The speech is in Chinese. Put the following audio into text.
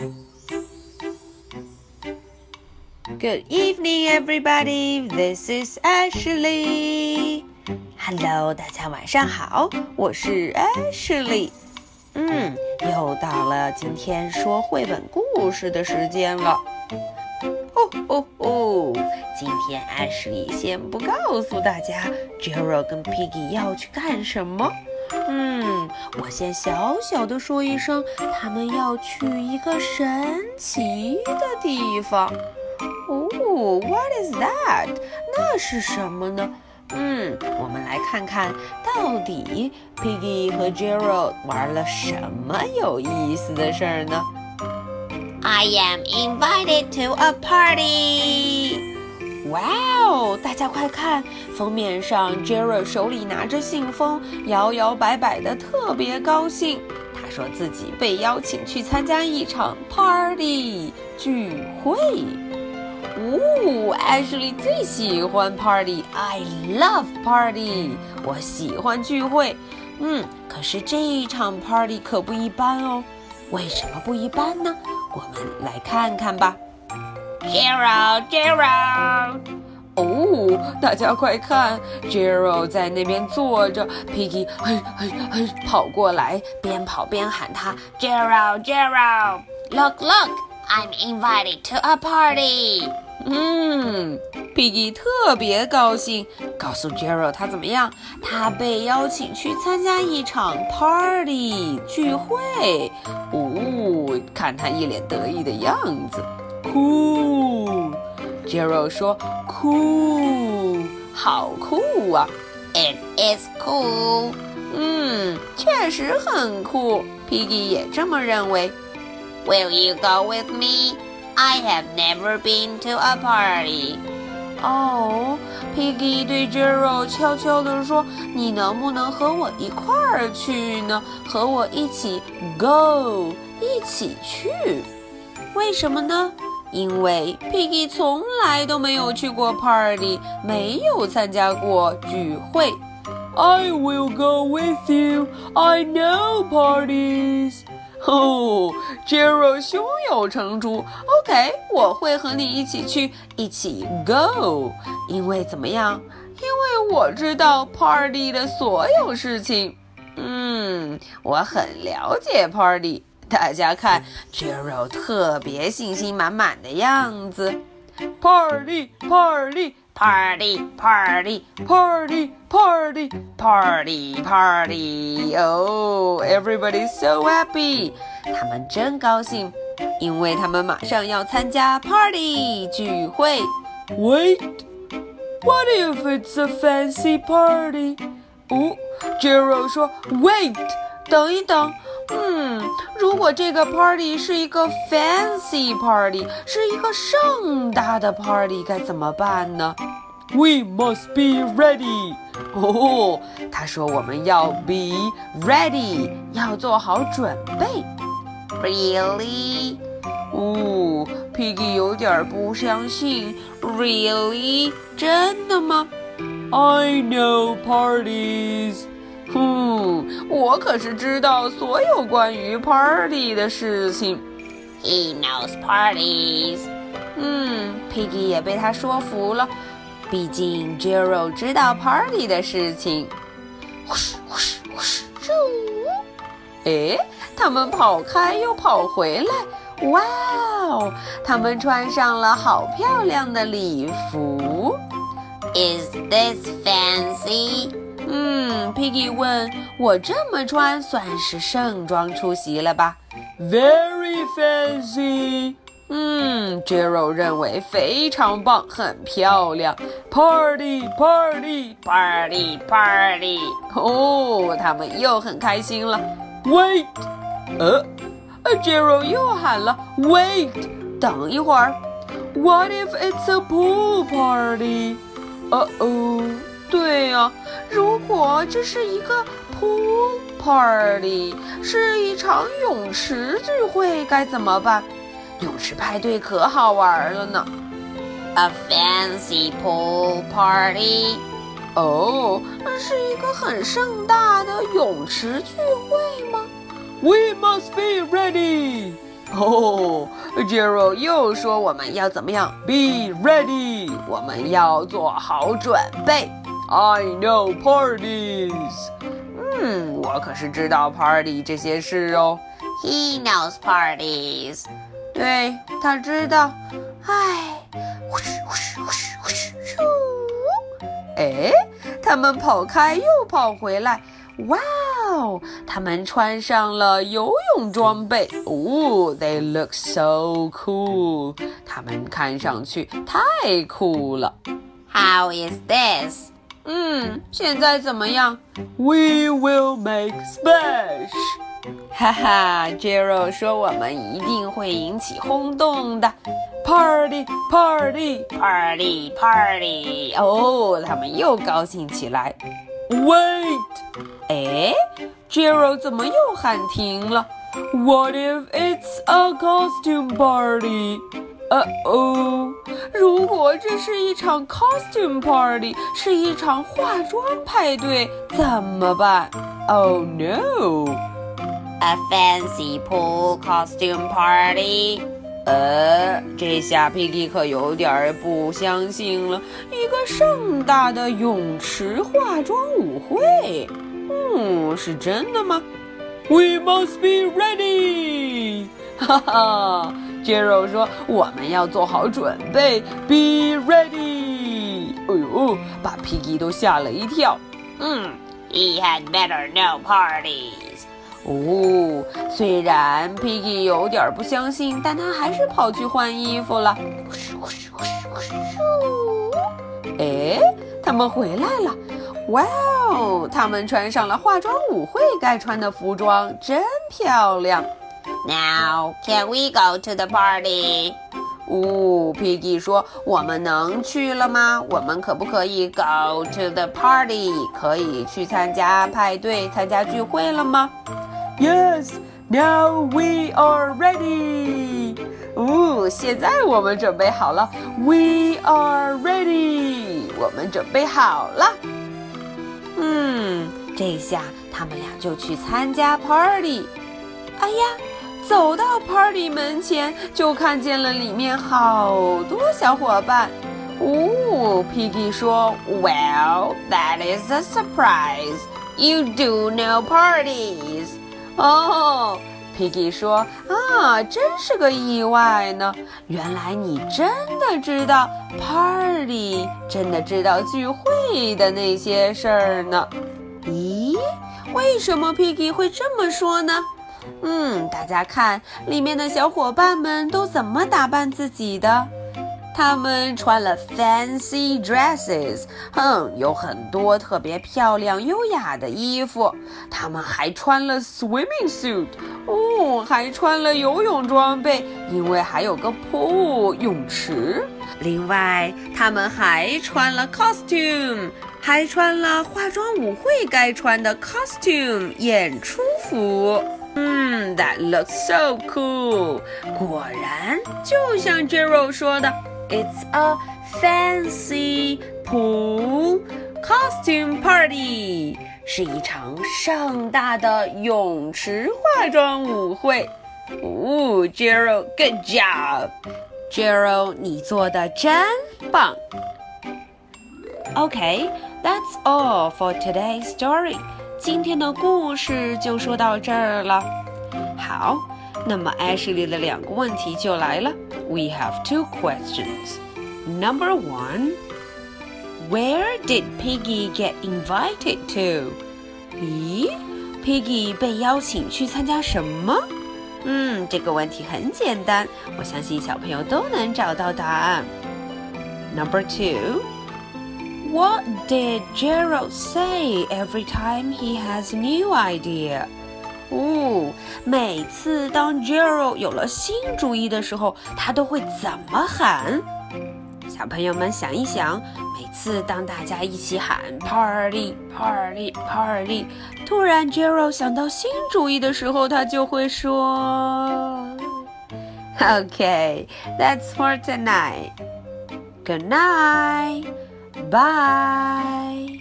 Good evening, everybody. This is Ashley. Hello，大家晚上好，我是 Ashley。嗯，又到了今天说绘本故事的时间了。哦哦哦！今天 Ashley 先不告诉大家 Gerald 跟 Piggy 要去干什么。嗯，我先小小的说一声，他们要去一个神奇的地方。哦，What is that？那是什么呢？嗯，我们来看看到底 Piggy 和 Gerald 玩了什么有意思的事儿呢？I am invited to a party. 哇哦！大家快看，封面上 Gerald 手里拿着信封，摇摇摆摆的，特别高兴。他说自己被邀请去参加一场 party 聚会。哦，Ashley 最喜欢 party，I love party，我喜欢聚会。嗯，可是这一场 party 可不一般哦。为什么不一般呢？我们来看看吧。Gerald，Gerald，哦，大家快看，Gerald 在那边坐着，Piggy 嘿嘿嘿跑过来，边跑边喊他：Gerald，Gerald，look，look，I'm invited to a party。嗯，Piggy 特别高兴，告诉 Gerald 他怎么样？他被邀请去参加一场 party 聚会。哦，看他一脸得意的样子。Cool，Zero 说，Cool，好酷啊！It is cool。嗯，确实很酷。Piggy 也这么认为。Will you go with me? I have never been to a party. 哦，Piggy 对 gero 悄悄地说：“你能不能和我一块儿去呢？和我一起 go，一起去。为什么呢？”因为 Piggy 从来都没有去过 party，没有参加过聚会。I will go with you. I know parties. 哦，Jero 胸有成竹。OK，我会和你一起去，一起 go。因为怎么样？因为我知道 party 的所有事情。嗯，我很了解 party。大家看，Gerald 特别信心满满的样子。Party, party, party, party, party, party, party, party. Oh, everybody's so happy. 他们真高兴，因为他们马上要参加 party 聚会。Wait, what if it's a fancy party? 哦，Gerald 说，Wait， 等一等。嗯，如果这个 party 是一个 fancy party，是一个盛大的 party，该怎么办呢？We must be ready。哦，他说我们要 be ready，要做好准备。Really？哦，Piggy 有点不相信。Really？真的吗？I know parties。哼，我可是知道所有关于 party 的事情。He knows parties。嗯，Piggy 也被他说服了。毕竟 Gerald 知道 party 的事情。呼哧呼哧呼哧，咻！哎，他们跑开又跑回来。哇哦，他们穿上了好漂亮的礼服。Is this fancy？嗯，Piggy 问我这么穿算是盛装出席了吧？Very fancy。嗯，Gerald 认为非常棒，很漂亮。Party，party，party，party。哦，他们又很开心了。Wait，呃，Gerald 又喊了，Wait，等一会儿。What if it's a pool party？哦哦。 对呀，如果这是一个 pool party，是一场泳池聚会，该怎么办？泳池派对可好玩了呢。A fancy pool party，哦，是一个很盛大的泳池聚会吗？We must be ready。哦，Jero 又说我们要怎么样？Be ready，我们要做好准备。I know parties。嗯，我可是知道 party 这些事哦。He knows parties。对，他知道。唉，呼哧呼哧呼哧呼哧咻！哎，他们跑开又跑回来。哇哦，他们穿上了游泳装备。哦，They look so cool。他们看上去太酷了。How is this？ 嗯，现在怎么样？We will make splash。哈哈，Jero 说我们一定会引起轰动的。Party party party party！哦，他们又高兴起来。Wait！哎，Jero 怎么又喊停了？What if it's a costume party？ 呃哦，如果这是一场 costume party，是一场化妆派对，怎么办？Oh no！A fancy pool costume party。呃，这下 Piggy 可有点不相信了，一个盛大的泳池化妆舞会，嗯，是真的吗？We must be ready！哈哈。杰肉说：“我们要做好准备，Be ready！” 哎呦，把 Piggy 都吓了一跳。嗯，He had better no parties。哦，虽然 Piggy 有点不相信，但他还是跑去换衣服了。咻咻咻咻！哎，他们回来了！哇哦，他们穿上了化妆舞会该穿的服装，真漂亮。Now can we go to the party？哦，Piggy 说：“我们能去了吗？我们可不可以 go to the party？可以去参加派对、参加聚会了吗？”Yes, now we are ready。哦，现在我们准备好了。We are ready。我们准备好了。嗯，这下他们俩就去参加 party。哎呀！走到 party 门前，就看见了里面好多小伙伴。哦，Piggy 说：“Well, that is a surprise. You do know parties.” 哦，Piggy 说：“啊，真是个意外呢。原来你真的知道 party，真的知道聚会的那些事儿呢。咦，为什么 Piggy 会这么说呢？”嗯，大家看里面的小伙伴们都怎么打扮自己的？他们穿了 fancy dresses，哼，有很多特别漂亮、优雅的衣服。他们还穿了 swimming suit，哦，还穿了游泳装备，因为还有个 pool 泳池。另外，他们还穿了 costume，还穿了化妆舞会该穿的 costume 演出服。嗯，That looks so cool。果然，就像 Jero 说的，It's a fancy pool costume party，是一场盛大的泳池化妆舞会。哦，Jero，good job，Jero，你做的真棒。Okay，that's all for today's story. 今天的故事就说到这儿了。好，那么 Ashley 的两个问题就来了。We have two questions. Number one, where did Piggy get invited to? 咦，Piggy 被邀请去参加什么？嗯，这个问题很简单，我相信小朋友都能找到答案。Number two. What did Gerald say every time he has a new idea? 哦，每次当 Gerald 有了新主意的时候，他都会怎么喊？小朋友们想一想，每次当大家一起喊 “party party party”，突然 Gerald 想到新主意的时候，他就会说：“Okay, that's for tonight. Good night.” Bye.